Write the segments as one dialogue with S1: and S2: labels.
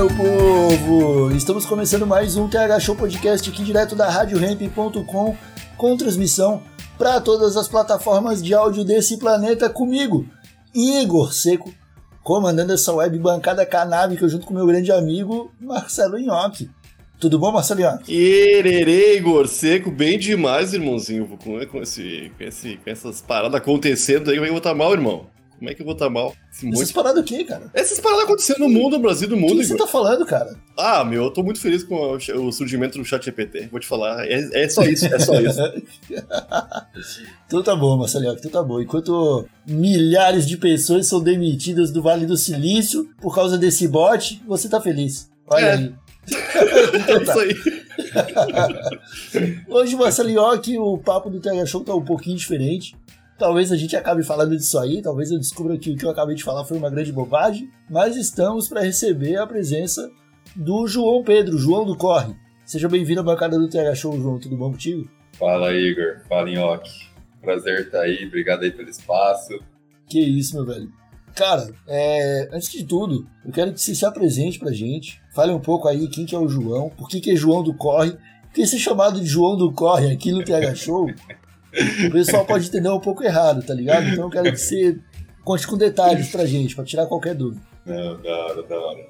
S1: Meu povo! Estamos começando mais um TH Show Podcast aqui direto da RadioRamp.com com transmissão para todas as plataformas de áudio desse planeta comigo, Igor Seco, comandando essa web bancada canábica junto com meu grande amigo Marcelo Nhoque. Tudo bom, Marcelo Nhoque?
S2: Ererê, Igor Seco, bem demais, irmãozinho. Com, esse, com, esse, com essas paradas acontecendo aí, como é que eu vou estar mal, irmão? Como é que eu vou estar mal? Esse monte-
S1: Essas paradas o quê, cara?
S2: Essas paradas acontecendo no mundo, no Brasil, no
S1: O
S2: mundo,
S1: que você tá falando, cara?
S2: Ah, meu, eu tô muito feliz com o, o surgimento do chat GPT. Vou te falar, é, é só isso, é só isso.
S1: Então tá bom, Marcelo, então tá bom. Enquanto milhares de pessoas são demitidas do Vale do Silício por causa desse bot, você tá feliz. Olha
S2: É.
S1: aí.
S2: É
S1: então tá.
S2: isso aí.
S1: Hoje, Marcelo, que o papo do TH Show tá um pouquinho diferente. Talvez a gente acabe falando disso aí, talvez eu descubra que o que eu acabei de falar foi uma grande bobagem, mas estamos para receber a presença do João Pedro, João do Corre. Seja bem-vindo à bancada do TH Show, João, tudo bom contigo?
S3: Fala Igor, fala Nhoque. Prazer estar aí, obrigado aí pelo espaço.
S1: Que isso, meu velho. Cara, é, antes de tudo, eu quero que você se apresente pra gente. Fale um pouco aí quem que é o João, por que, que é João do Corre. Porque ser chamado de João do Corre aqui no TH Show, o pessoal pode entender um pouco errado, tá ligado? Então eu quero que você conte com detalhes pra gente, pra tirar qualquer dúvida.
S3: Não, da hora, da hora.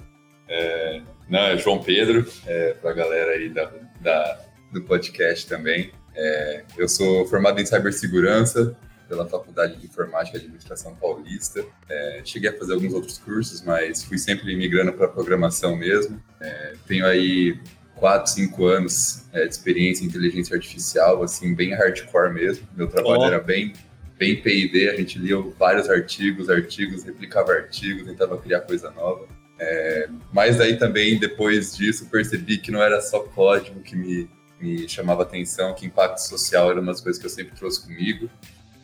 S3: É, não, é João Pedro, é, pra galera aí da, da- do podcast também. É, eu sou formado em cibersegurança pela Faculdade de Informática e Administração Paulista. É, cheguei a fazer alguns outros cursos, mas fui sempre migrando para programação mesmo. É, tenho aí quatro, cinco anos é, de experiência em inteligência artificial, assim, bem hardcore mesmo. Meu trabalho
S2: Ó.
S3: era bem bem P&D, a gente lia vários artigos, artigos, replicava artigos, tentava criar coisa nova. É, mas aí também, depois disso, percebi que não era só código que me, me chamava atenção, que impacto social era uma das coisas que eu sempre trouxe comigo.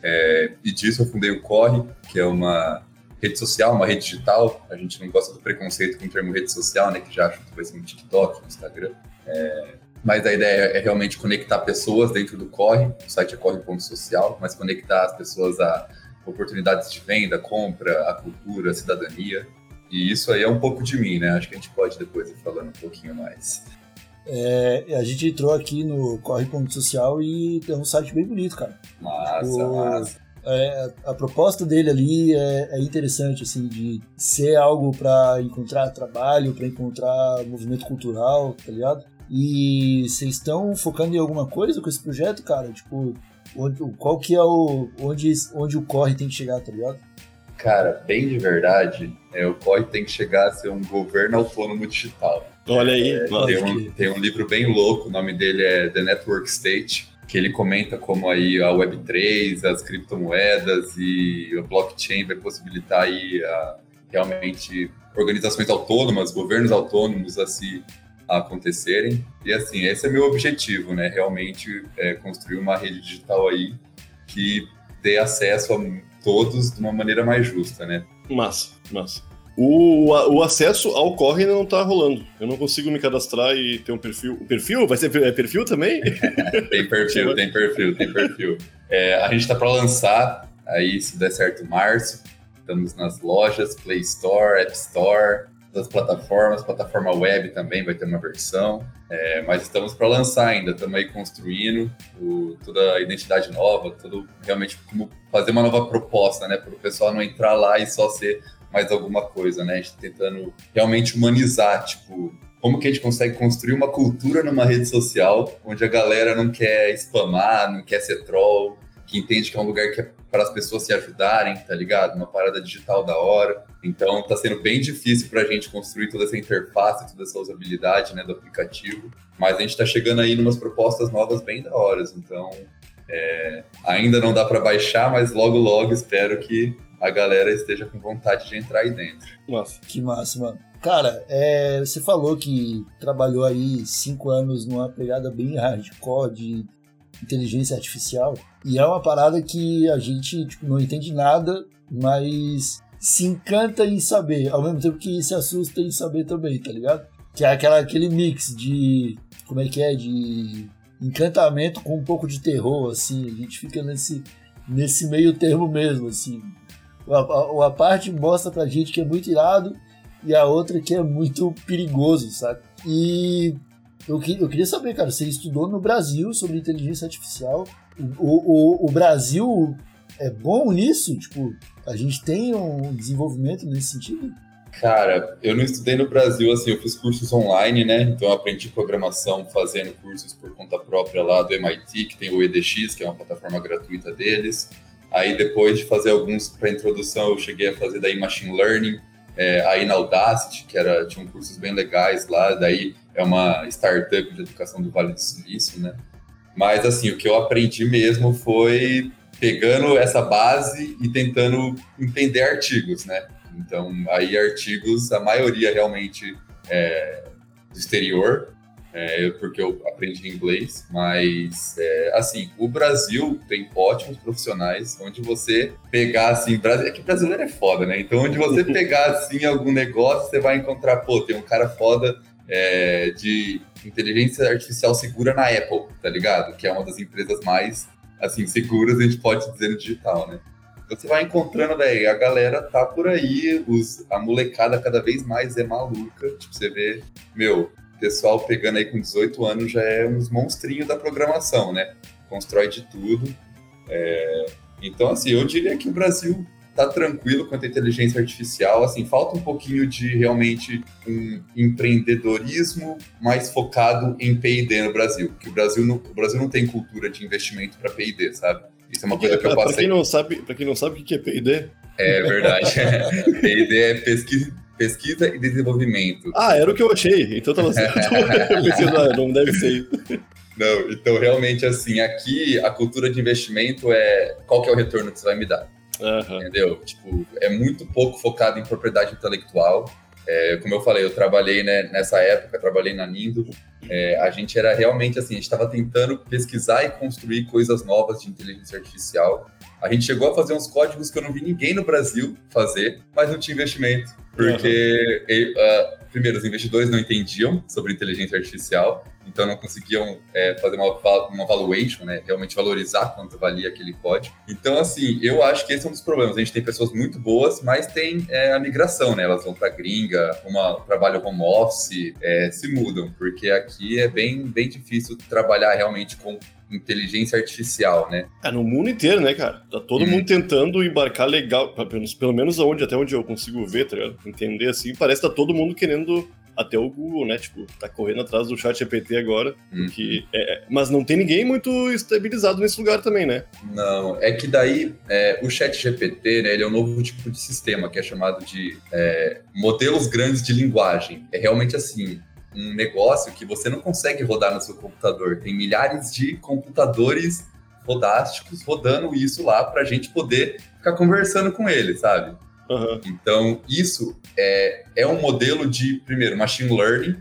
S3: É, e disso eu fundei o Corre, que é uma rede social, uma rede digital. A gente não gosta do preconceito com o termo rede social, né? Que já acha que vai ser no TikTok, no Instagram. É, mas a ideia é realmente conectar pessoas dentro do Corre. O site é corre.social, mas conectar as pessoas a oportunidades de venda, compra, a cultura, a cidadania. E isso aí é um pouco de mim, né? Acho que a gente pode depois ir falando um pouquinho mais.
S1: É, a gente entrou aqui no Corre.social e tem um site bem bonito, cara.
S3: Massa,
S1: O-
S3: massa.
S1: É, a proposta dele ali é, é interessante, assim, de ser algo para encontrar trabalho, para encontrar movimento cultural, tá ligado? E vocês estão focando em alguma coisa com esse projeto, cara? Tipo, onde, qual que é o. onde, onde o corre tem que chegar, tá ligado?
S3: Cara, bem de verdade, é, o COI tem que chegar a ser um governo autônomo digital.
S2: Olha aí,
S3: É, tem, um, tem um livro bem louco, o nome dele é The Network State, que ele comenta como aí a Web3, as criptomoedas e o blockchain vai possibilitar aí a, realmente organizações autônomas, governos autônomos a se acontecerem. E assim, esse é meu objetivo, né? Realmente é construir uma rede digital aí que dê acesso a todos de uma maneira mais justa, né?
S2: Massa, massa. O, o acesso ao corre ainda não tá rolando. Eu não consigo me cadastrar e ter um perfil. O perfil? Vai ser é perfil também?
S3: Tem perfil, tem perfil, tem perfil. É, a gente tá para lançar, aí se der certo, março. Estamos nas lojas, Play Store, App Store, das plataformas, plataforma web também vai ter uma versão. É, mas estamos para lançar ainda, estamos aí construindo o- toda a identidade nova, tudo realmente como fazer uma nova proposta, né? Para o pessoal não entrar lá e só ser mais alguma coisa, né? A gente tá tentando realmente humanizar, tipo, como que a gente consegue construir uma cultura numa rede social onde a galera não quer spamar, não quer ser troll, que entende que é um lugar que é para as pessoas se ajudarem, tá ligado? Uma parada digital da hora. Então tá sendo bem difícil para a gente construir toda essa interface, toda essa usabilidade né, do aplicativo. Mas a gente está chegando aí em umas propostas novas bem da horas. Então é, ainda não dá para baixar, mas logo logo espero que a galera esteja com vontade de entrar aí dentro.
S2: Nossa.
S1: Que massa, mano. Cara, é, você falou que trabalhou aí cinco anos numa pegada bem hardcore de inteligência artificial. E é uma parada que a gente tipo, não entende nada, mas se encanta em saber, ao mesmo tempo que se assusta em saber também, tá ligado? Que é aquela, aquele mix de. Como é que é? De encantamento com um pouco de terror, assim. A gente fica nesse, nesse meio termo mesmo, assim. A, a, a parte mostra pra gente que é muito irado e a outra que é muito perigoso, sabe? E eu, eu queria saber, cara, você estudou no Brasil sobre inteligência artificial. O, o, o Brasil é bom nisso? Tipo, a gente tem um desenvolvimento nesse sentido?
S3: Cara, eu não estudei no Brasil, assim, eu fiz cursos online, né? Então eu aprendi programação fazendo cursos por conta própria lá do MIT, que tem o EDX, que é uma plataforma gratuita deles. Aí depois de fazer alguns para introdução, eu cheguei a fazer daí machine learning, é, aí na Audacity, que era, tinha cursos bem legais lá, daí é uma startup de educação do Vale do Silício, né? Mas assim, o que eu aprendi mesmo foi pegando essa base e tentando entender artigos, né? Então, aí artigos, a maioria realmente é do exterior, é, porque eu aprendi inglês, mas é, assim, o Brasil tem ótimos profissionais, onde você pegar assim, é que brasileiro é foda, né? Então, onde você pegar assim algum negócio, você vai encontrar, pô, tem um cara foda é, de inteligência artificial segura na Apple, tá ligado? Que é uma das empresas mais assim seguras a gente pode dizer no digital, né? Você vai encontrando, velho, a galera tá por aí, os, a molecada cada vez mais é maluca. Tipo, você vê, meu, pessoal pegando aí com 18 anos já é uns monstrinhos da programação, né? Constrói de tudo. É... Então, assim, eu diria que o Brasil tá tranquilo quanto à inteligência artificial. Assim, falta um pouquinho de realmente um empreendedorismo mais focado em P&D no Brasil, porque o Brasil não, o Brasil não tem cultura de investimento para P&D, sabe? Isso é uma coisa que eu passei.
S2: Para quem não sabe, para quem não sabe o que é P&D?
S3: É verdade. P&D é pesquisa Pesquisa e desenvolvimento.
S2: Ah, era o que eu achei. Então tava certo. eu pensei, não, deve ser.
S3: Não, então realmente assim, aqui a cultura de investimento é qual que é o retorno que você vai me dar. Uhum. Entendeu? Tipo, é muito pouco focado em propriedade intelectual. É, como eu falei, eu trabalhei né, nessa época, trabalhei na Nindo. É, a gente era realmente assim, a gente estava tentando pesquisar e construir coisas novas de inteligência artificial. A gente chegou a fazer uns códigos que eu não vi ninguém no Brasil fazer, mas não tinha investimento. Porque, uhum. uh, primeiro, os investidores não entendiam sobre inteligência artificial, então não conseguiam é, fazer uma, uma valuation, né? Realmente valorizar quanto valia aquele código. Então, assim, eu acho que esse é um dos problemas. A gente tem pessoas muito boas, mas tem é, a migração, né? Elas vão para gringa, uma trabalho home office, é, se mudam, porque aqui é bem, bem difícil trabalhar realmente com inteligência artificial, né?
S2: É, no mundo inteiro, né, cara? Tá todo hum. mundo tentando embarcar legal, pelo menos, pelo menos aonde, até onde eu consigo ver, tá ligado? Entender assim, parece que tá todo mundo querendo até o Google, né? Tipo, tá correndo atrás do chat GPT agora. Hum. Que é, mas não tem ninguém muito estabilizado nesse lugar também, né?
S3: Não, é que daí é, o chat GPT, né? Ele é um novo tipo de sistema que é chamado de é, modelos grandes de linguagem. É realmente assim, um negócio que você não consegue rodar no seu computador. Tem milhares de computadores rodásticos rodando isso lá para a gente poder ficar conversando com ele, sabe? Uhum. Então, isso é, é um modelo de, primeiro, machine learning,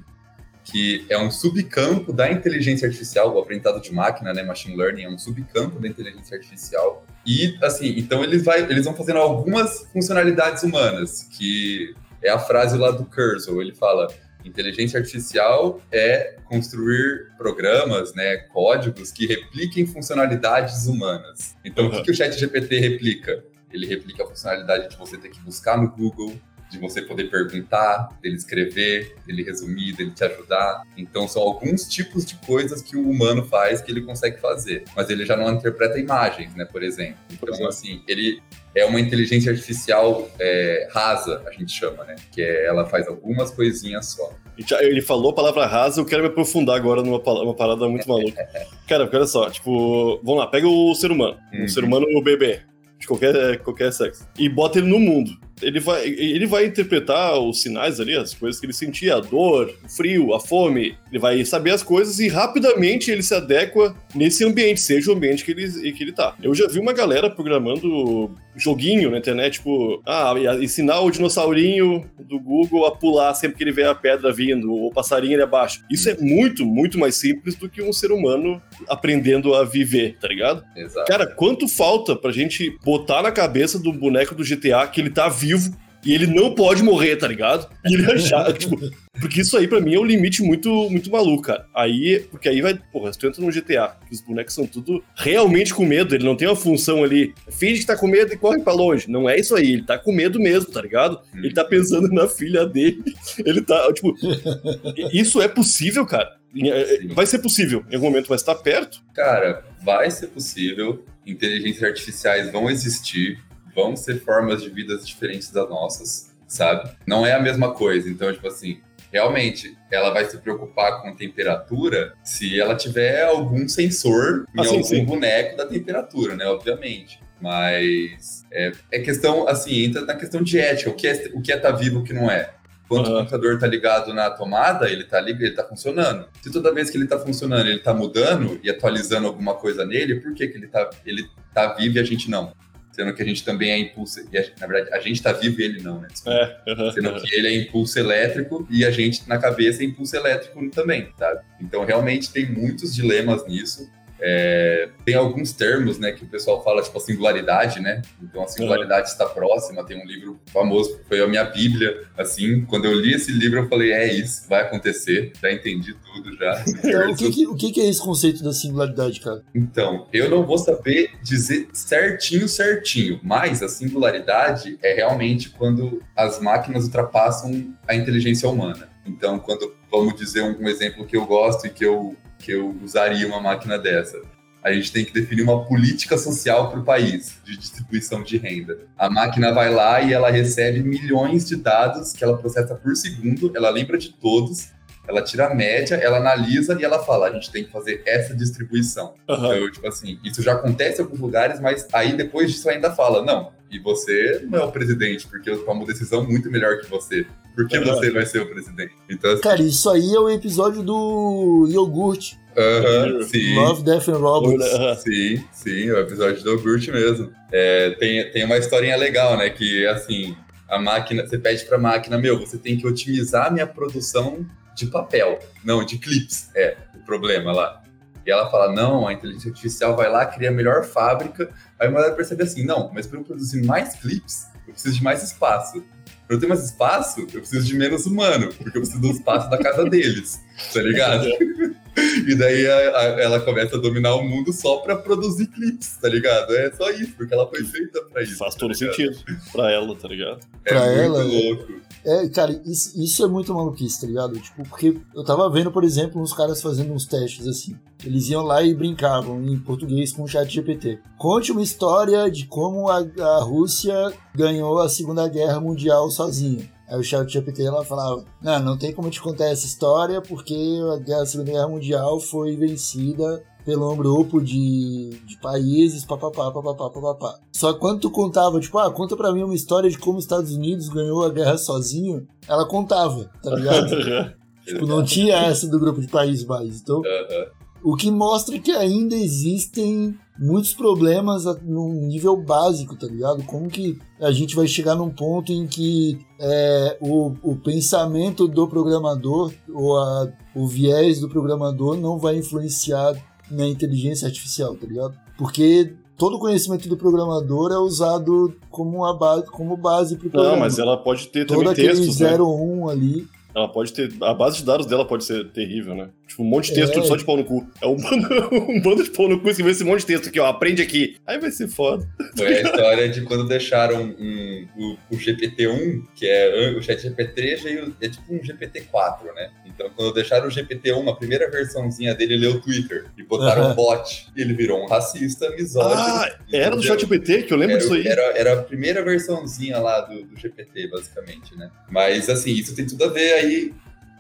S3: que é um subcampo da inteligência artificial, o aprendizado de máquina, né? Machine learning é um subcampo da inteligência artificial. E, assim, então eles, vai, eles vão fazendo algumas funcionalidades humanas, que é a frase lá do Cursor. Ele fala: inteligência artificial é construir programas, né, códigos que repliquem funcionalidades humanas. Então, uhum. o que, que o Chat GPT replica? Ele replica a funcionalidade de você ter que buscar no Google, de você poder perguntar, dele escrever, dele resumir, dele te ajudar. Então, são alguns tipos de coisas que o humano faz que ele consegue fazer. Mas ele já não interpreta imagens, né, por exemplo. Então, assim, ele é uma inteligência artificial é, rasa, a gente chama, né? Que é, ela faz algumas coisinhas só.
S2: Ele falou a palavra rasa, eu quero me aprofundar agora numa uma parada muito maluca. Cara, olha só, tipo, vamos lá, pega o ser humano, uhum. um ser humano bebê, de qualquer, qualquer sexo, e bota ele no mundo ele vai, ele vai interpretar os sinais ali, as coisas que ele sentia, a dor, o frio, a fome. Ele vai saber as coisas e rapidamente ele se adequa nesse ambiente, seja o ambiente que ele, que ele tá. Eu já vi uma galera programando joguinho na internet, tipo, ah, ensinar o dinossaurinho do Google a pular sempre que ele vê a pedra vindo, ou o passarinho ali abaixo. Isso é muito, muito mais simples do que um ser humano aprendendo a viver, tá ligado?
S3: Exato.
S2: Cara, quanto falta pra gente botar na cabeça do boneco do GTA que ele tá vivo e ele não pode morrer, tá ligado? E ele achar, tipo, porque isso aí pra mim é um limite muito, muito maluco, cara. Aí, porque aí vai, porra, se tu entra no GTA, que os bonecos são tudo realmente com medo, ele não tem uma função ali, finge que tá com medo e corre pra longe. Não é isso aí, ele tá com medo mesmo, tá ligado? Ele tá pensando na filha dele, ele tá, tipo, isso é possível, cara. Vai ser possível em algum momento, mas tá perto.
S3: Cara, vai ser possível, inteligências artificiais vão existir, vão ser formas de vidas diferentes das nossas, sabe? Não é a mesma coisa. Então, tipo assim, realmente, ela vai se preocupar com temperatura se ela tiver algum sensor em
S2: Ah, sim,
S3: algum
S2: sim.
S3: boneco da temperatura, né? Obviamente. Mas é, é questão, assim, entra na questão de ética. O que é, o que é tá vivo e o que não é. Quando o
S2: Aham.
S3: computador tá ligado na tomada, ele tá ligado, ele tá funcionando. Se toda vez que ele tá funcionando, ele tá mudando e atualizando alguma coisa nele, por que, que ele, tá, ele tá vivo e a gente não? Sendo que a gente também é impulso. E a- na verdade, a gente tá vivo e ele não, né?
S2: É,
S3: Sendo que ele é impulso elétrico e a gente na cabeça é impulso elétrico também, sabe? Então realmente tem muitos dilemas nisso. É, tem alguns termos, né, que o pessoal fala, tipo a singularidade, né? Então a singularidade está próxima. Tem um livro famoso que foi a minha Bíblia. Assim, quando eu li esse livro, eu falei: é isso, vai acontecer. Já entendi tudo já.
S1: Então, o que, que- o que que é esse conceito da singularidade, cara?
S3: Então, eu não vou saber dizer certinho, certinho, mas a singularidade é realmente quando as máquinas ultrapassam a inteligência humana. Então, quando, vamos dizer um, um exemplo que eu gosto e que eu, que eu usaria uma máquina dessa. A gente tem que definir uma política social para o país de distribuição de renda. A máquina vai lá e ela recebe milhões de dados que ela processa por segundo, ela lembra de todos, ela tira a média, ela analisa e ela fala: a gente tem que fazer essa distribuição.
S2: Aham.
S3: Então, tipo assim, isso já acontece em alguns lugares, mas aí depois disso ainda fala, não, e você não é o presidente, porque eu tomo decisão muito melhor que você. Por que
S2: Aham.
S3: você vai ser o presidente? Então, assim,
S1: Cara, isso aí é o episódio do iogurte.
S3: aham, sim.
S1: Love, Death and Robots.
S2: Aham.
S3: Sim, sim, o episódio do iogurte mesmo. É, tem, tem uma historinha legal, né? Que assim, a máquina, você pede pra máquina, meu, você tem que otimizar a minha produção de papel. Não, de clips. É, o problema lá. E ela fala: não, a inteligência artificial vai lá, cria a melhor fábrica. Aí uma hora percebe assim: não, mas para eu produzir mais clips, eu preciso de mais espaço. Para eu ter mais espaço, eu preciso de menos humano, porque eu preciso do espaço da casa deles, tá ligado? E daí a- a- ela começa a dominar o mundo só pra produzir clipes, tá ligado? É só isso, porque ela foi feita pra isso.
S2: Faz
S3: tá
S2: todo
S3: ligado?
S2: sentido pra ela, tá ligado?
S3: É
S1: Pra
S3: muito
S1: ela,
S3: louco.
S1: É, cara, isso, isso é muito maluquice, tá ligado? Tipo, porque eu tava vendo, por exemplo, uns caras fazendo uns testes assim. Eles iam lá e brincavam em português com o chat GPT. Conte uma história de como a, a Rússia ganhou a Segunda Guerra Mundial sozinha. Aí o GPT ela falava, não, não tem como te contar essa história porque a, guerra, a Segunda Guerra Mundial foi vencida pelo um grupo de, de países, papapá, papapá, papapá. Só que quando tu contava, tipo, ah, conta pra mim uma história de como os Estados Unidos ganhou a guerra sozinho, ela contava, tá ligado? tipo, não tinha essa do grupo de países mais. Então,
S3: Aham.
S1: o que mostra que ainda existem muitos problemas num nível básico, tá ligado? Como que a gente vai chegar num ponto em que é, o, o pensamento do programador ou a- o viés do programador não vai influenciar na inteligência artificial, tá ligado? Porque todo o conhecimento do programador é usado como, a base, como base pro programa.
S2: Não, mas ela pode ter
S1: Todo
S2: também textos, né?
S1: 01 ali.
S2: Ela pode ter. A base de dados dela pode ser terrível, né? Tipo, um monte de texto
S1: É.
S2: só de pau no cu. É um bando, um bando de pau no cu escrevendo esse monte de texto aqui, ó. Aprende aqui. Aí vai ser foda.
S3: Foi a história de quando deixaram um- o, o GPT-1, que é o chat GPT, já é tipo um GPT-4, né? Então, quando deixaram o GPT-1, a primeira versãozinha dele leu o Twitter e botaram
S1: Aham.
S3: um bot. E ele virou um racista, misógino.
S2: Ah, era do
S3: entendeu?
S2: ChatGPT que eu lembro
S3: era,
S2: disso aí.
S3: Era, era a primeira versãozinha lá do, do GPT, basicamente, né? Mas, assim, isso tem tudo a ver aí.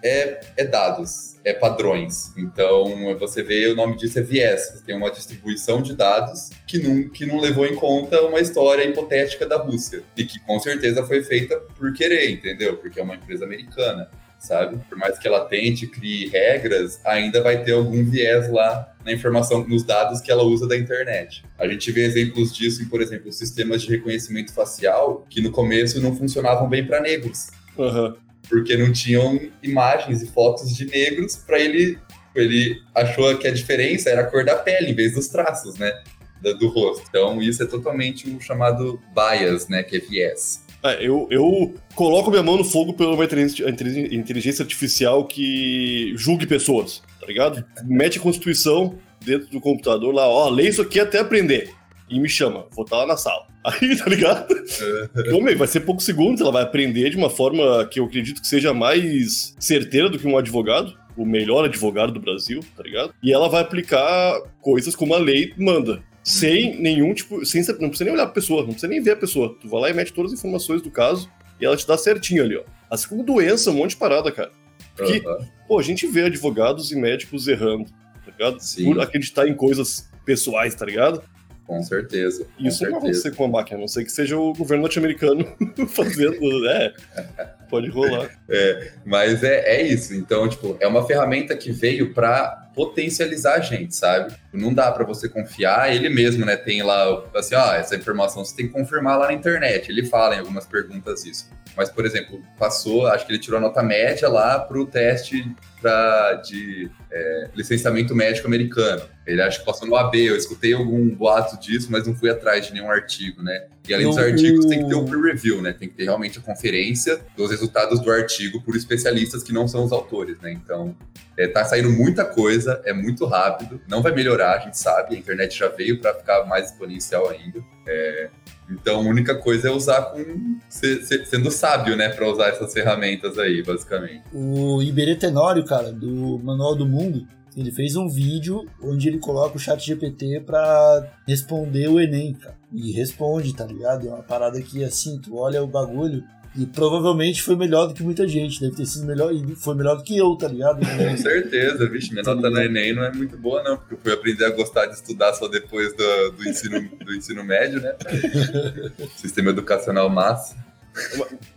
S3: É, é dados, é padrões. Então, você vê, o nome disso é viés. Tem uma distribuição de dados que não, que não levou em conta uma história hipotética da Rússia. E que, com certeza, foi feita por querer, entendeu? Porque é uma empresa americana. sabe? Por mais que ela tente, crie regras, ainda vai ter algum viés lá na informação, nos dados que ela usa da internet. A gente vê exemplos disso em, por exemplo, sistemas de reconhecimento facial que no começo não funcionavam bem para negros.
S2: Aham.
S3: Porque não tinham imagens e fotos de negros para ele. Ele achou que a diferença era a cor da pele em vez dos traços, né? da- Do rosto. Então, isso é totalmente o chamado bias, né? Que é viés.
S2: É, eu, eu coloco minha mão no fogo pela uma inteligência artificial que julgue pessoas, tá ligado? Mete a Constituição dentro do computador lá, ó, lê isso aqui até aprender. E me chama, vou estar lá na sala. Aí, tá ligado? Homem, vai ser poucos segundos, ela vai aprender de uma forma que eu acredito que seja mais certeira do que um advogado, o melhor advogado do Brasil, tá ligado? E ela vai aplicar coisas como a lei manda. Sem nenhum tipo. Sem, não precisa nem olhar a pessoa, não precisa nem ver a pessoa. Tu vai lá e mete todas as informações do caso e ela te dá certinho ali, ó. Assim como doença, um monte de parada, cara. Porque,
S3: Aham.
S2: pô, a gente vê advogados e médicos errando, tá ligado?
S3: Sim.
S2: Por acreditar em coisas pessoais, tá ligado?
S3: Com certeza. Com
S2: Isso não vai
S3: certeza.
S2: acontecer com a máquina, a não sei que seja o governo norte-americano fazendo. É, pode rolar.
S3: Mas é, é isso. Então, tipo, é uma ferramenta que veio para potencializar a gente, sabe? Não dá para você confiar. Ele mesmo, né, tem lá, assim, ó, essa informação você tem que confirmar lá na internet. Ele fala em algumas perguntas isso. Mas, por exemplo, passou, acho que ele tirou a nota média lá pro teste pra, de é, licenciamento médico americano. Ele acho que passou no AB. Eu escutei algum boato disso, mas não fui atrás de nenhum artigo, né? E além dos artigos, tem que ter o peer review, né? Tem que ter realmente a conferência dos resultados do artigo por especialistas que não são os autores, né? Então, é, tá saindo muita coisa, é muito rápido, não vai melhorar, a gente sabe, a internet já veio para ficar mais exponencial ainda. É, então, a única coisa é usar com se- se- sendo sábio, né, para usar essas ferramentas aí, basicamente.
S1: O Iberê Tenório, cara, do Manual do Mundo, ele fez um vídeo onde ele coloca o chat GPT pra responder o Enem, cara. E responde, tá ligado? É uma parada que, assim, tu olha o bagulho e provavelmente foi melhor do que muita gente. Deve ter sido melhor, e foi melhor do que eu, tá ligado?
S3: Com certeza, vixe, minha nota no Enem não é muito boa, não, porque eu fui aprender a gostar de estudar só depois do, do, ensino, do ensino médio, né? Sistema educacional massa.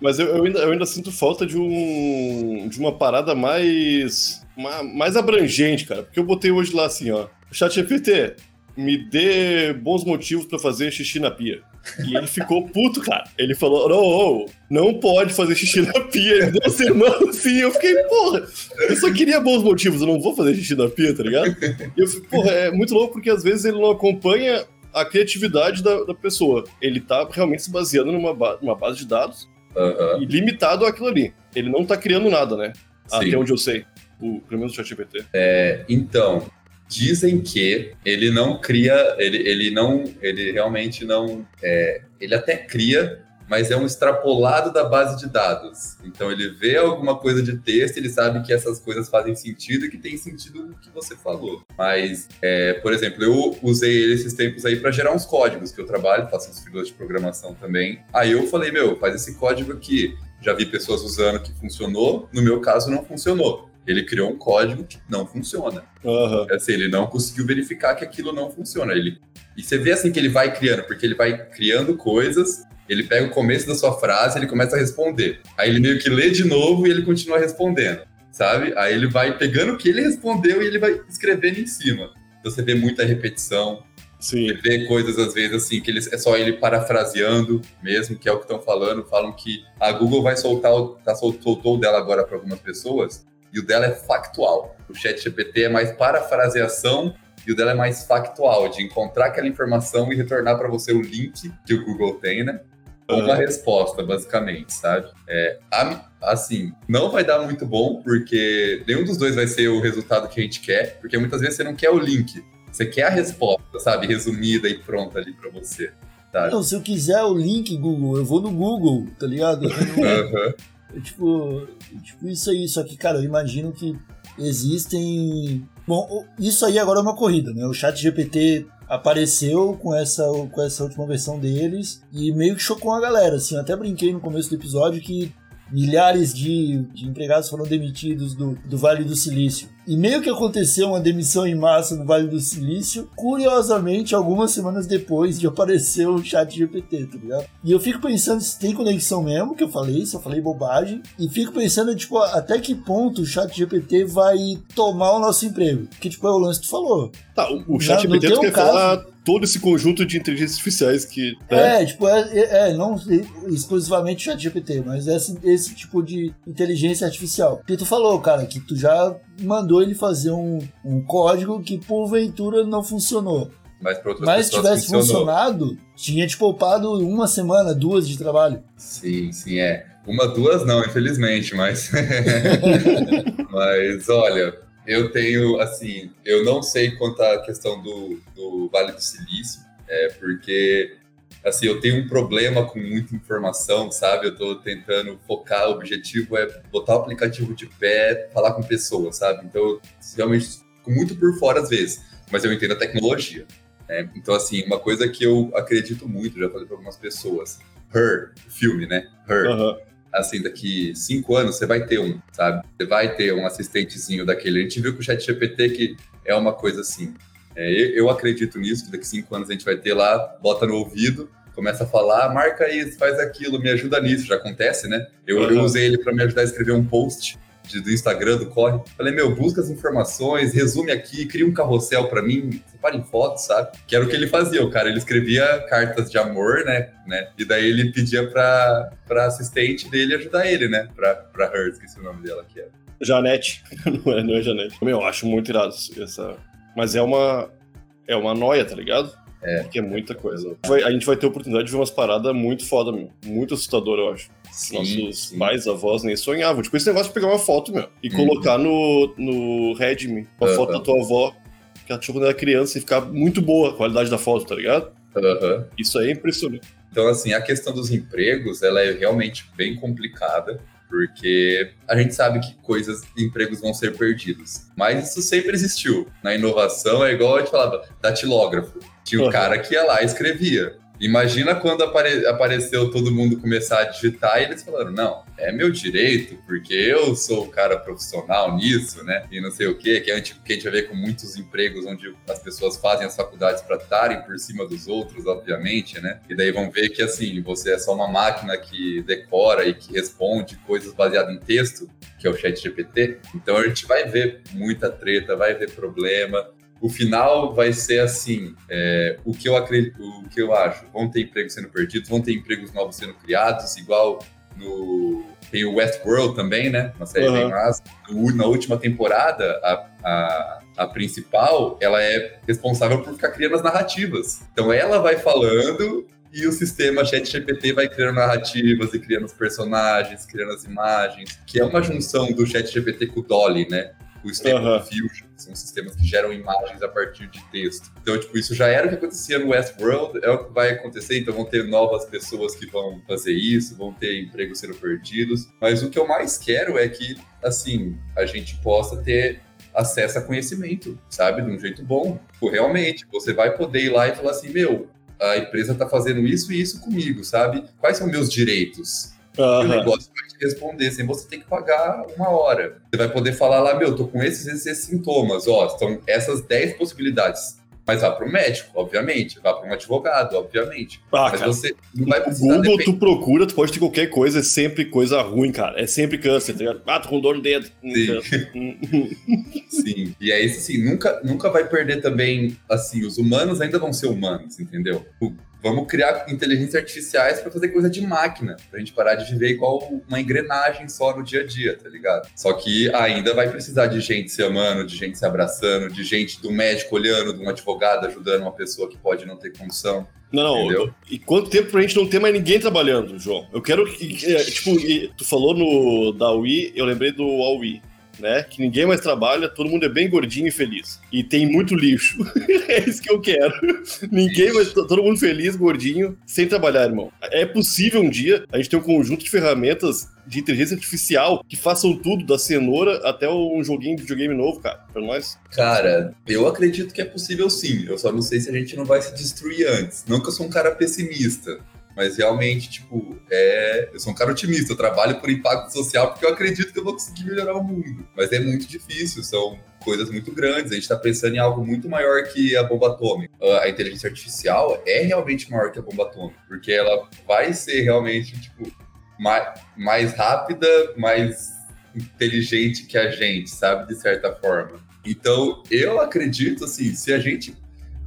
S2: Mas eu, eu ainda, eu ainda sinto falta de um. de uma parada mais. Ma- mais abrangente, cara. Porque eu botei hoje lá assim, ó. Chat GPT, me dê bons motivos pra fazer xixi na pia. E ele ficou puto, cara. Ele falou: não, não pode fazer xixi na pia. Ele deu sermão assim. Eu fiquei, porra, eu só queria bons motivos, eu não vou fazer xixi na pia, tá ligado? E eu fico, porra, é muito louco porque às vezes ele não acompanha a criatividade da, da pessoa. Ele tá realmente se baseando numa, ba- numa base de dados e limitado àquilo ali. Ele não tá criando nada, né?
S3: sim.
S2: Até onde eu sei. O, pelo menos o ChatGPT.
S3: Então, dizem que ele não cria, ele, ele não, ele realmente não, é, ele até cria, mas é um extrapolado da base de dados. Então ele vê alguma coisa de texto, ele sabe que essas coisas fazem sentido e que tem sentido no que você falou. Mas, é, por exemplo, eu usei ele esses tempos aí para gerar uns códigos que eu trabalho, faço uns freelas de programação também. Aí eu falei, meu, faz esse código aqui. Já vi pessoas usando que funcionou, no meu caso não funcionou. Ele criou um código que não funciona.
S2: Aham.
S3: Assim, ele não conseguiu verificar que aquilo não funciona. Ele... E você vê assim que ele vai criando, porque ele vai criando coisas, ele pega o começo da sua frase, ele começa a responder. Aí ele meio que lê de novo e ele continua respondendo, sabe? Aí ele vai pegando o que ele respondeu e ele vai escrevendo em cima. Então você vê muita repetição,
S2: Sim.
S3: você vê coisas às vezes assim, que eles, é só ele parafraseando mesmo, que é o que estão falando. Falam que a Google vai soltar, o- tá, sol- soltou o dela agora para algumas pessoas, e o dela é factual. O chat GPT é mais parafraseação e o dela é mais factual, de encontrar aquela informação e retornar para você o link que o Google tem, né? Ou uma resposta, basicamente, sabe? É, a- assim, não vai dar muito bom, porque nenhum dos dois vai ser o resultado que a gente quer, porque muitas vezes você não quer o link, você quer a resposta, sabe? Resumida e pronta ali para você. Sabe?
S1: Não, se eu quiser o link, Google, eu vou no Google, tá ligado? É tipo, tipo isso aí, só que, cara, eu imagino que existem. Bom, isso aí agora é uma corrida, né? O chat GPT apareceu com essa, com essa última versão deles e meio que chocou a galera, assim, eu até brinquei no começo do episódio que milhares de, de empregados foram demitidos do, do Vale do Silício. E meio que aconteceu uma demissão em massa no Vale do Silício, curiosamente, algumas semanas depois de aparecer o chat GPT, tá ligado? E eu fico pensando se tem conexão mesmo, que eu falei, se eu falei bobagem, e fico pensando, tipo, até que ponto o chat GPT vai tomar o nosso emprego. Que, tipo, é o lance que tu falou.
S2: Tá, o, o chat GPT tu quer
S1: caso-
S2: falar todo esse conjunto de inteligências artificiais que. né?
S1: É, tipo, é, é- é, não exclusivamente o chat GPT, mas esse, esse tipo de inteligência artificial. Porque tu falou, cara, que tu já mandou ele fazer um, um código que porventura não funcionou.
S3: Mas para outras
S1: Mas tivesse
S3: funcionou.
S1: funcionado, tinha te poupado uma semana, duas de trabalho.
S3: Sim, sim, é. Uma, duas não, infelizmente, mas. mas olha, eu tenho, assim, eu não sei quanto à questão do, do Vale do Silício, é porque, assim, eu tenho um problema com muita informação, sabe? Eu tô tentando focar, o objetivo é botar o aplicativo de pé, falar com pessoas, sabe? Então, eu realmente fico muito por fora às vezes, mas eu entendo a tecnologia. né? Então, assim, uma coisa que eu acredito muito, já falei para algumas pessoas, Her, filme, né? Her
S2: Aham.
S3: Assim, daqui cinco anos você vai ter um, sabe? Você vai ter um assistentezinho daquele. A gente viu com o chat GPT que é uma coisa assim. É, eu, eu acredito nisso, que daqui cinco anos a gente vai ter lá, bota no ouvido, começa a falar, marca isso, faz aquilo, me ajuda nisso. Já acontece, né? Eu, eu
S2: Uhum.
S3: usei ele para me ajudar a escrever um post de- do Instagram, do Corre. Falei, meu, busca as informações, resume aqui, cria um carrossel para mim, separa em fotos, sabe? Que era o que ele fazia, o cara, ele escrevia cartas de amor, né? né? E daí ele pedia pra, pra assistente dele ajudar ele, né? Pra, pra her, esqueci o nome dela que era.
S2: Janete. não, é, não é Janete. Meu, eu acho muito irado essa. Mas é uma. É uma noia, tá ligado?
S3: É.
S2: Porque é muita coisa. Vai- a gente vai ter a oportunidade de ver umas paradas muito foda, meu. Muito assustador, eu acho. Nossos
S3: sim.
S2: pais, avós nem sonhavam. Tipo, esse negócio de pegar uma foto, meu, e
S3: Uhum.
S2: colocar no, no Redmi uma
S3: Aham.
S2: foto da tua avó, que ela tinha quando era criança, e ficar muito boa a qualidade da foto, tá ligado?
S3: Aham.
S2: Isso aí é impressionante.
S3: Então, assim, a questão dos empregos, ela é realmente bem complicada, porque a gente sabe que coisas, empregos vão ser perdidos. Mas isso sempre existiu. Na inovação, é igual a gente falava, datilógrafo. Tinha um
S2: Uhum.
S3: cara que ia lá e escrevia. Imagina quando apare- apareceu todo mundo começar a digitar e eles falaram, não, é meu direito, porque eu sou o cara profissional nisso, né? E não sei o quê, que a gente, que a gente vai ver com muitos empregos onde as pessoas fazem as faculdades para estarem por cima dos outros, obviamente, né? E daí vão ver que, assim, você é só uma máquina que decora e que responde coisas baseadas em texto, que é o chat GPT. Então a gente vai ver muita treta, vai ver problema. O final vai ser assim, é, o que eu acredito, o que eu acho, vão ter empregos sendo perdidos, vão ter empregos novos sendo criados, igual no tem o Westworld também, né? Uma série
S2: Uhum.
S3: bem massa. Na última temporada, a, a, a principal, ela é responsável por ficar criando as narrativas. Então ela vai falando e o sistema ChatGPT vai criando narrativas e criando os personagens, criando as imagens, que é uma junção do ChatGPT com o Dolly, né? O Stable
S2: Aham.
S3: Diffusion, que são sistemas que geram imagens a partir de texto. Então, tipo, isso já era o que acontecia no Westworld, é o que vai acontecer, então vão ter novas pessoas que vão fazer isso, vão ter empregos sendo perdidos. Mas o que eu mais quero é que, assim, a gente possa ter acesso a conhecimento, sabe? De um jeito bom. Tipo, realmente, você vai poder ir lá e falar assim, meu, a empresa tá fazendo isso e isso comigo, sabe? Quais são meus direitos? E o negócio vai te responder sem você ter que pagar uma hora. Você vai poder falar lá, meu, tô com esses, esses, esses sintomas, ó, são essas 10 possibilidades. Mas vá pro médico, obviamente, vá para um advogado, obviamente.
S2: Ah,
S3: Mas
S2: cara.
S3: você não vai
S2: O
S3: precisar
S2: Google,
S3: depender-
S2: tu procura, tu pode ter qualquer coisa, é sempre coisa ruim, cara. É sempre câncer, tá ligado? Ah, tô com dor no dedo.
S3: Sim. Sim. E é isso assim, nunca, nunca vai perder também, assim, os humanos ainda vão ser humanos, entendeu? Vamos criar inteligências artificiais para fazer coisa de máquina, pra gente parar de viver igual uma engrenagem só no dia a dia, tá ligado? Só que ainda vai precisar de gente se amando, de gente se abraçando, de gente do médico olhando, de um advogado ajudando uma pessoa que pode não ter condição.
S2: Não, não.
S3: Entendeu?
S2: E quanto tempo pra gente não ter mais ninguém trabalhando, João? Eu quero que. é, Tipo, tu falou no da Wii, eu lembrei do Huawei. Né? Que ninguém mais trabalha, todo mundo é bem gordinho e feliz. E tem muito lixo. é isso que eu quero. Ninguém vai. Todo mundo feliz, gordinho, sem trabalhar, irmão. É possível um dia a gente ter um conjunto de ferramentas de inteligência artificial que façam tudo, da cenoura até um joguinho de videogame novo, cara, pra nós.
S3: Cara, eu acredito que é possível sim. Eu só não sei se a gente não vai se destruir antes. Não que eu sou um cara pessimista, Mas realmente, tipo, é... eu sou um cara otimista, eu trabalho por impacto social porque eu acredito que eu vou conseguir melhorar o mundo. Mas é muito difícil, são coisas muito grandes. A gente está pensando em algo muito maior que a bomba atômica. A inteligência artificial é realmente maior que a bomba atômica, porque ela vai ser realmente, tipo, mais, mais rápida, mais inteligente que a gente, sabe? De certa forma. Então, eu acredito, assim, se a gente.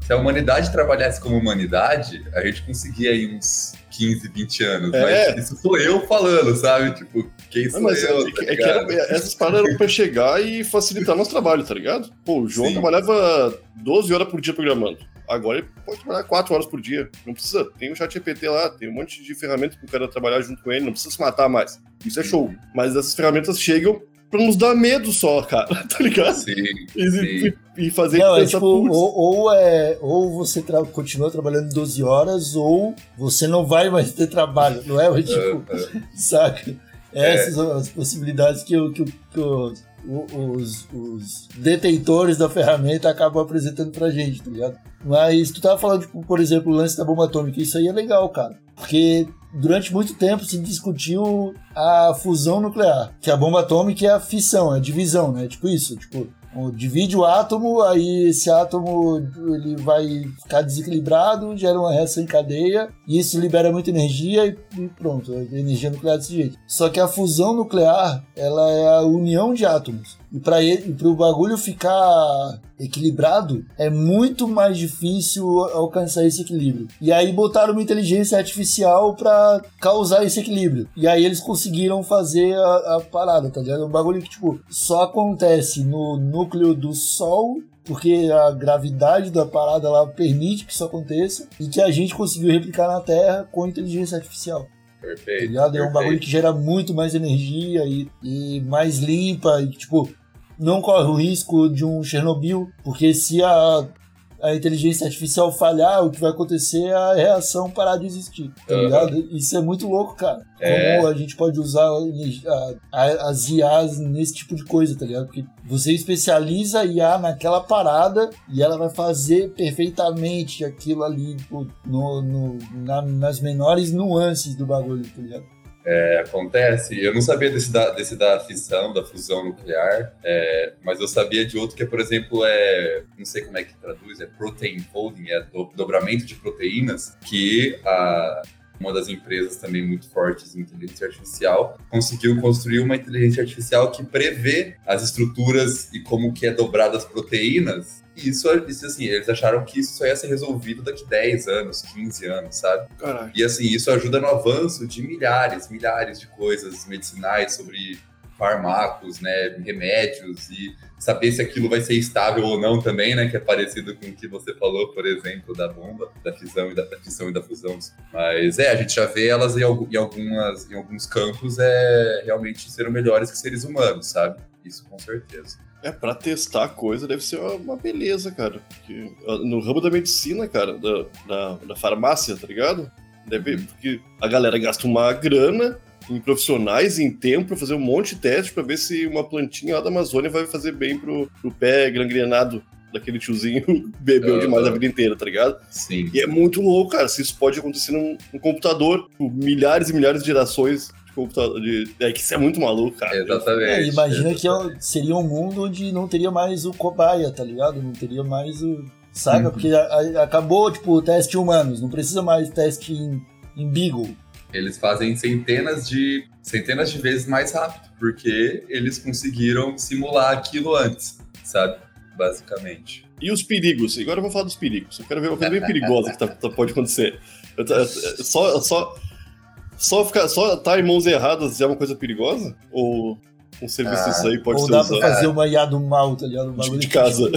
S3: Se a humanidade trabalhasse como humanidade, a gente conseguia aí uns 15, 20 anos. É. Mas isso sou eu falando, sabe? Tipo, quem sou mas eu?
S2: É, tá é que era, essas paradas eram pra chegar e facilitar nosso trabalho, tá ligado? Pô, o João Sim. trabalhava 12 horas por dia programando. Agora ele pode trabalhar 4 horas por dia. Não precisa. Tem o chat GPT lá, tem um monte de ferramentas pro cara trabalhar junto com ele, não precisa se matar mais. Isso é show. Mas essas ferramentas chegam pra nos dar medo só, cara, tá ligado?
S3: Sim.
S2: E,
S3: sim.
S2: e fazer
S1: não, é, tipo, ou, ou, é, ou você tra continua trabalhando 12 horas, ou você não vai mais ter trabalho, não é? Tipo, uh, uh. saca? Essas são as possibilidades que, eu, que, que eu, os, os detentores da ferramenta acabam apresentando pra gente, tá ligado? Mas tu tava falando, tipo, por exemplo, o lance da bomba atômica, isso aí é legal, cara. Porque durante muito tempo se discutiu a fusão nuclear, que a bomba atômica é a fissão, é a divisão, né? Tipo isso, tipo, divide o átomo, aí esse átomo ele vai ficar desequilibrado, gera uma reação em cadeia, e isso libera muita energia e, pronto, energia nuclear desse jeito. Só que a fusão nuclear, ela é a união de átomos. E para o bagulho ficar equilibrado, é muito mais difícil alcançar esse equilíbrio. E aí botaram uma inteligência artificial para causar esse equilíbrio. E aí eles conseguiram fazer a, a parada, tá ligado? É um bagulho que, tipo, só acontece no núcleo do Sol porque a gravidade da parada lá permite que isso aconteça e que a gente conseguiu replicar na Terra com inteligência artificial.
S3: Perfeito.
S1: Tá é um bagulho que gera muito mais energia e, e mais limpa e, tipo, não corre o risco de um Chernobyl, porque se a, a inteligência artificial falhar, o que vai acontecer é a reação parar de existir, tá uhum. ligado? Isso é muito louco, cara. É. Como a gente pode usar a, a, as IAs nesse tipo de coisa, tá ligado? Porque você especializa a IA naquela parada e ela vai fazer perfeitamente aquilo ali tipo, no, no na, nas menores nuances do bagulho, tá ligado?
S3: É, acontece. Eu não sabia desse da, desse da fissão, da fusão nuclear, é, mas eu sabia de outro que é, por exemplo, é. Não sei como é que traduz, é protein folding, é do, dobramento de proteínas, que a, uma das empresas também muito fortes em inteligência artificial, conseguiu construir uma inteligência artificial que prevê as estruturas e como que é dobrada as proteínas isso, isso, assim, eles acharam que isso só ia ser resolvido daqui 10 anos, 15 anos, sabe?
S2: Caralho.
S3: E assim, isso ajuda no avanço de milhares, milhares de coisas medicinais sobre fármacos, né, remédios e saber se aquilo vai ser estável ou não também, né, que é parecido com o que você falou, por exemplo, da bomba, da fissão e da, da fissão e da fusão. Mas é, a gente já vê elas em, em, algumas, em alguns campos é realmente serem melhores que seres humanos, sabe? Isso com certeza.
S2: É, pra testar a coisa deve ser uma beleza, cara. Porque, ah, no ramo da medicina, cara, da, da, da farmácia, tá ligado? Deve, uhum. porque a galera gasta uma grana em profissionais, em tempo, pra fazer um monte de teste pra ver se uma plantinha lá da Amazônia vai fazer bem pro, pro pé gangrenado daquele tiozinho bebeu uhum. demais a vida inteira, tá ligado?
S3: Sim.
S2: E é muito louco, cara, se isso pode acontecer num, num computador, com milhares e milhares de gerações computador. De... É que isso é muito maluco, cara.
S3: Exatamente. É,
S1: imagina
S3: exatamente.
S1: que seria um mundo onde não teria mais o cobaia, tá ligado? Não teria mais o. Saca? Uhum. Porque a, a, acabou, tipo, o teste humanos, não precisa mais teste em, em Beagle.
S3: Eles fazem centenas de centenas de vezes mais rápido, porque eles conseguiram simular aquilo antes, sabe? Basicamente.
S2: E os perigos? Agora eu vou falar dos perigos. Eu quero ver uma coisa bem perigosa que tá, tá, pode acontecer. Eu, eu, só, só, só ficar, só estar tá em mãos erradas é uma coisa perigosa? Ou um serviço ah, isso aí pode
S1: ou
S2: ser
S1: dá usado? pra fazer uma IA do mal, tá ligado?
S2: Um de casa.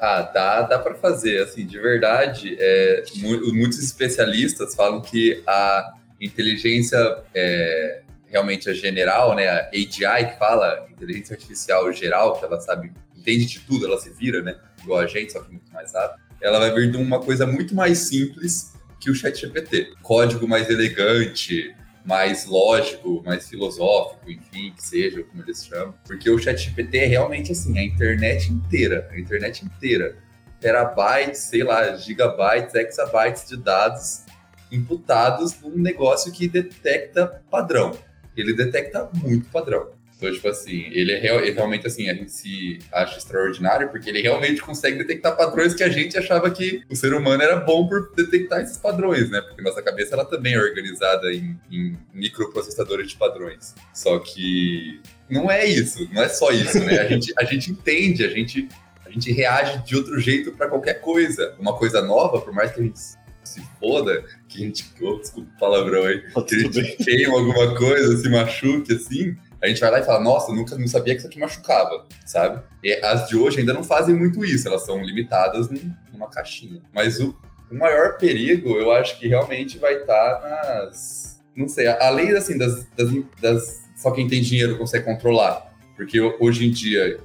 S3: ah, dá, dá pra fazer, assim, de verdade, é, muitos especialistas falam que a inteligência é, realmente a general, né, a AGI que fala, inteligência artificial geral, que ela sabe, entende de tudo, ela se vira, né, igual a gente, só que muito mais rápido, ela vai vir de uma coisa muito mais simples que o ChatGPT. Código mais elegante, mais lógico, mais filosófico, enfim, que seja como eles chamam. Porque o ChatGPT é realmente assim, a internet inteira, a internet inteira. Terabytes, sei lá, gigabytes, exabytes de dados imputados num negócio que detecta padrão. Ele detecta muito padrão. Então, tipo assim, ele é, real, ele realmente assim, a gente se acha extraordinário porque ele realmente consegue detectar padrões que a gente achava que o ser humano era bom por detectar esses padrões, né? Porque nossa cabeça ela também é organizada em, em microprocessadores de padrões. Só que não é isso, não é só isso, né? A gente, a gente entende, a gente, a gente reage de outro jeito para qualquer coisa. Uma coisa nova, por mais que a gente se foda, que a gente, oh, desculpa o palavrão aí, que a gente queima alguma coisa, se machuque assim, a gente vai lá e fala, nossa, nunca não sabia que isso aqui machucava, sabe? E as de hoje ainda não fazem muito isso, elas são limitadas numa caixinha. Mas o, o maior perigo, eu acho que realmente vai estar nas. Não sei, além assim, das, das, das. Só quem tem dinheiro consegue controlar. Porque hoje em dia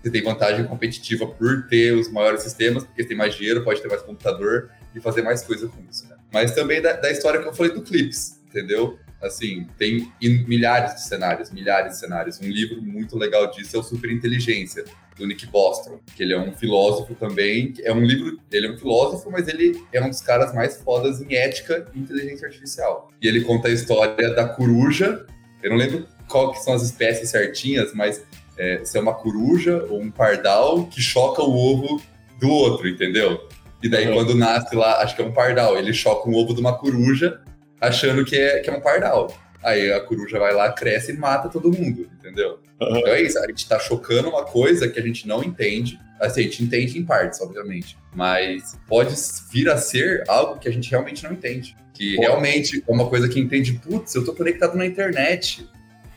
S3: você tem vantagem competitiva por ter os maiores sistemas, porque tem mais dinheiro, pode ter mais computador e fazer mais coisa com isso. Né? Mas também da, da história que eu falei do Clips, entendeu? Assim, tem milhares de cenários, milhares de cenários. Um livro muito legal disso é o Super Inteligência, do Nick Bostrom, que ele é um filósofo também. É um livro, ele é um filósofo, mas ele é um dos caras mais fodas em ética e inteligência artificial. E ele conta a história da coruja. Eu não lembro qual que são as espécies certinhas, mas é, se é uma coruja ou um pardal que choca o ovo do outro, entendeu? E daí, uhum. quando nasce lá, acho que é um pardal, ele choca um ovo de uma coruja achando que é, que é um pardal. Aí a coruja vai lá, cresce e mata todo mundo, entendeu? Uhum. Então é isso, a gente tá chocando uma coisa que a gente não entende. Assim, a gente entende em partes, obviamente. Mas pode vir a ser algo que a gente realmente não entende. Que Pô. realmente é uma coisa que entende, putz, eu tô conectado na internet.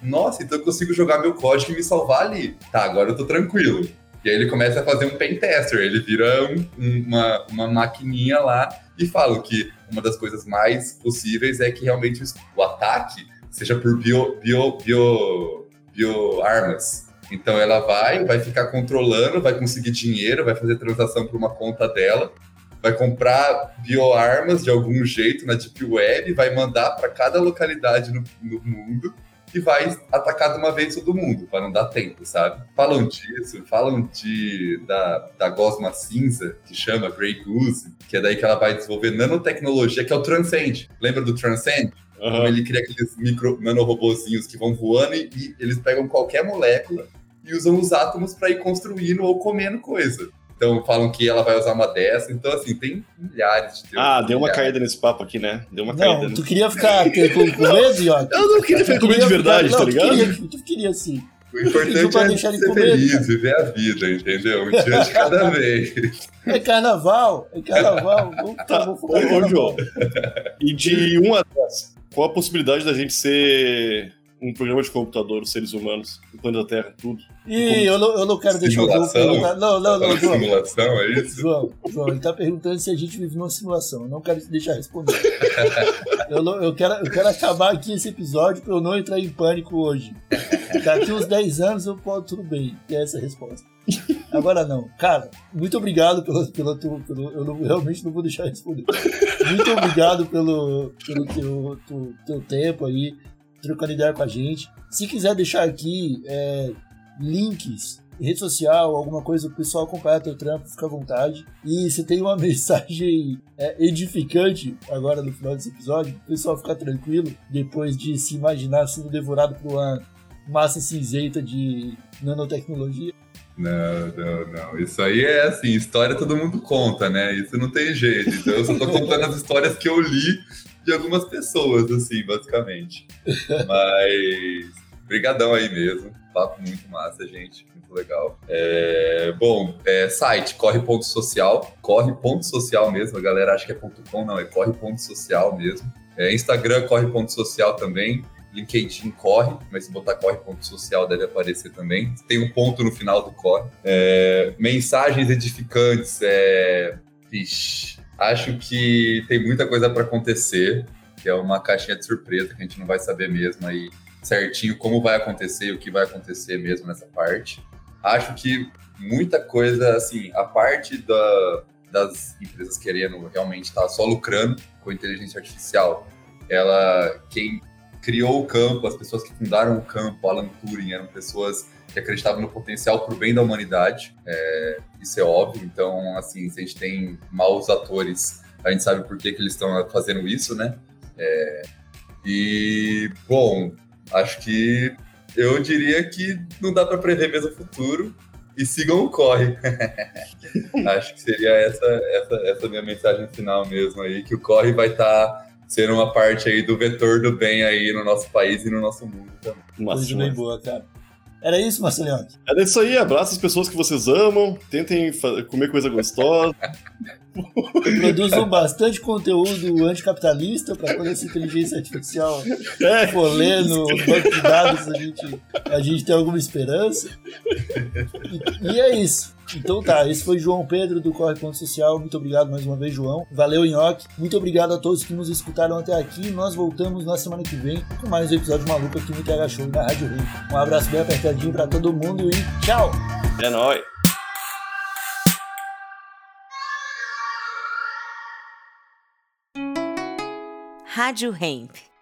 S3: Nossa, então eu consigo jogar meu código e me salvar ali. Tá, agora eu tô tranquilo. E aí ele começa a fazer um pen tester, ele vira um, uma, uma maquininha lá e fala que uma das coisas mais possíveis é que realmente o ataque seja por bio, bio, bio, bio armas. Então ela vai, vai ficar controlando, vai conseguir dinheiro, vai fazer transação por uma conta dela, vai comprar bioarmas de algum jeito na Deep Web, vai mandar para cada localidade no, no mundo que vai atacar de uma vez todo mundo, para não dar tempo, sabe? Falam disso, falam de, da, da gosma cinza, que chama Grey Goose, que é daí que ela vai desenvolver nanotecnologia, que é o Transcend. Lembra do Transcend? Uhum. Ele cria aqueles micro nanorobozinhos que vão voando e, e eles pegam qualquer molécula e usam os átomos para ir construindo ou comendo coisa. Então falam que ela vai usar uma dessa. Então, assim, tem milhares de
S2: teorias. Ah, deu uma caída nesse papo aqui, né? Deu uma
S1: não,
S2: caída.
S1: Tu queria ficar com, com medo, ó?
S2: Eu não queria ficar com medo de verdade,
S1: ficar,
S2: tá ligado?
S1: Tu queria, tu queria sim.
S3: O importante é deixar ser feliz, viver a vida, entendeu? Um dia de cada vez.
S1: É carnaval, é carnaval. Vamos,
S2: tá, vamos ô, ô, João, e de 1 a 10, qual a possibilidade da gente ser um programa de computador, os seres humanos, o planeta Terra, tudo.
S1: Ih, eu não, eu não quero deixar o João perguntar. Não, não, não, João.
S3: Simulação, é isso?
S1: João, João, ele tá perguntando se a gente vive numa simulação. Eu não quero te deixar responder. eu, não, eu, quero, eu quero acabar aqui esse episódio pra eu não entrar em pânico hoje. Daqui uns 10 anos eu posso, tudo bem, ter essa resposta. Agora não. Cara, muito obrigado pelo, pelo, pelo, pelo eu não, realmente não vou deixar responder. Muito obrigado pelo, pelo teu, teu, teu tempo aí trocando ideia com a gente. Se quiser deixar aqui é, links, rede social, alguma coisa o pessoal acompanhar teu trampo, fica à vontade. E se tem uma mensagem é, edificante agora no final desse episódio, o pessoal ficar tranquilo depois de se imaginar sendo devorado por uma massa cinzenta de nanotecnologia.
S3: Não, não, não. Isso aí é assim, história todo mundo conta, né? Isso não tem jeito. Então eu só tô contando as histórias que eu li de algumas pessoas, assim, basicamente. Mas, brigadão aí mesmo. Papo muito massa, gente. Muito legal. É, bom, é, site, corre.social. Corre.social mesmo. A galera acha que é .com, não. É corre.social mesmo. É, Instagram, corre.social também. LinkedIn corre, mas se botar corre.social deve aparecer também. Tem um ponto no final do corre. É, mensagens edificantes. É, Vixe, Acho que tem muita coisa para acontecer, que é uma caixinha de surpresa que a gente não vai saber mesmo aí certinho como vai acontecer o que vai acontecer mesmo nessa parte. Acho que muita coisa, assim, a parte da, das empresas querendo realmente estar tá só lucrando com inteligência artificial, ela, quem criou o campo, as pessoas que fundaram o campo, Alan Turing, eram pessoas que acreditavam no potencial para o bem da humanidade. É, isso é óbvio. Então, assim, se a gente tem maus atores a gente sabe por que, que eles estão fazendo isso, né? É, e, bom, acho que eu diria que não dá para prever mesmo o futuro e sigam o corre. acho que seria essa, essa, essa minha mensagem final mesmo aí, que o corre vai estar tá sendo uma parte aí do vetor do bem aí no nosso país e no nosso mundo também.
S1: Bem boa, cara. Era isso, Marceliano?
S2: Era isso aí, abraça as pessoas que vocês amam, tentem comer coisa gostosa.
S1: Produzam bastante conteúdo anticapitalista para quando essa inteligência artificial
S2: É,
S1: for ler no banco de dados a gente, a gente tem alguma esperança. E, e é isso. Então tá, esse foi João Pedro do Corre Ponto Social. Muito obrigado mais uma vez, João. Valeu, Nhoque. Muito obrigado a todos que nos escutaram até aqui. Nós voltamos na semana que vem com mais um episódio maluco aqui no TH Show na Rádio Rio. Um abraço bem apertadinho para todo mundo e tchau!
S2: é nóis.
S4: Rádio Hemp.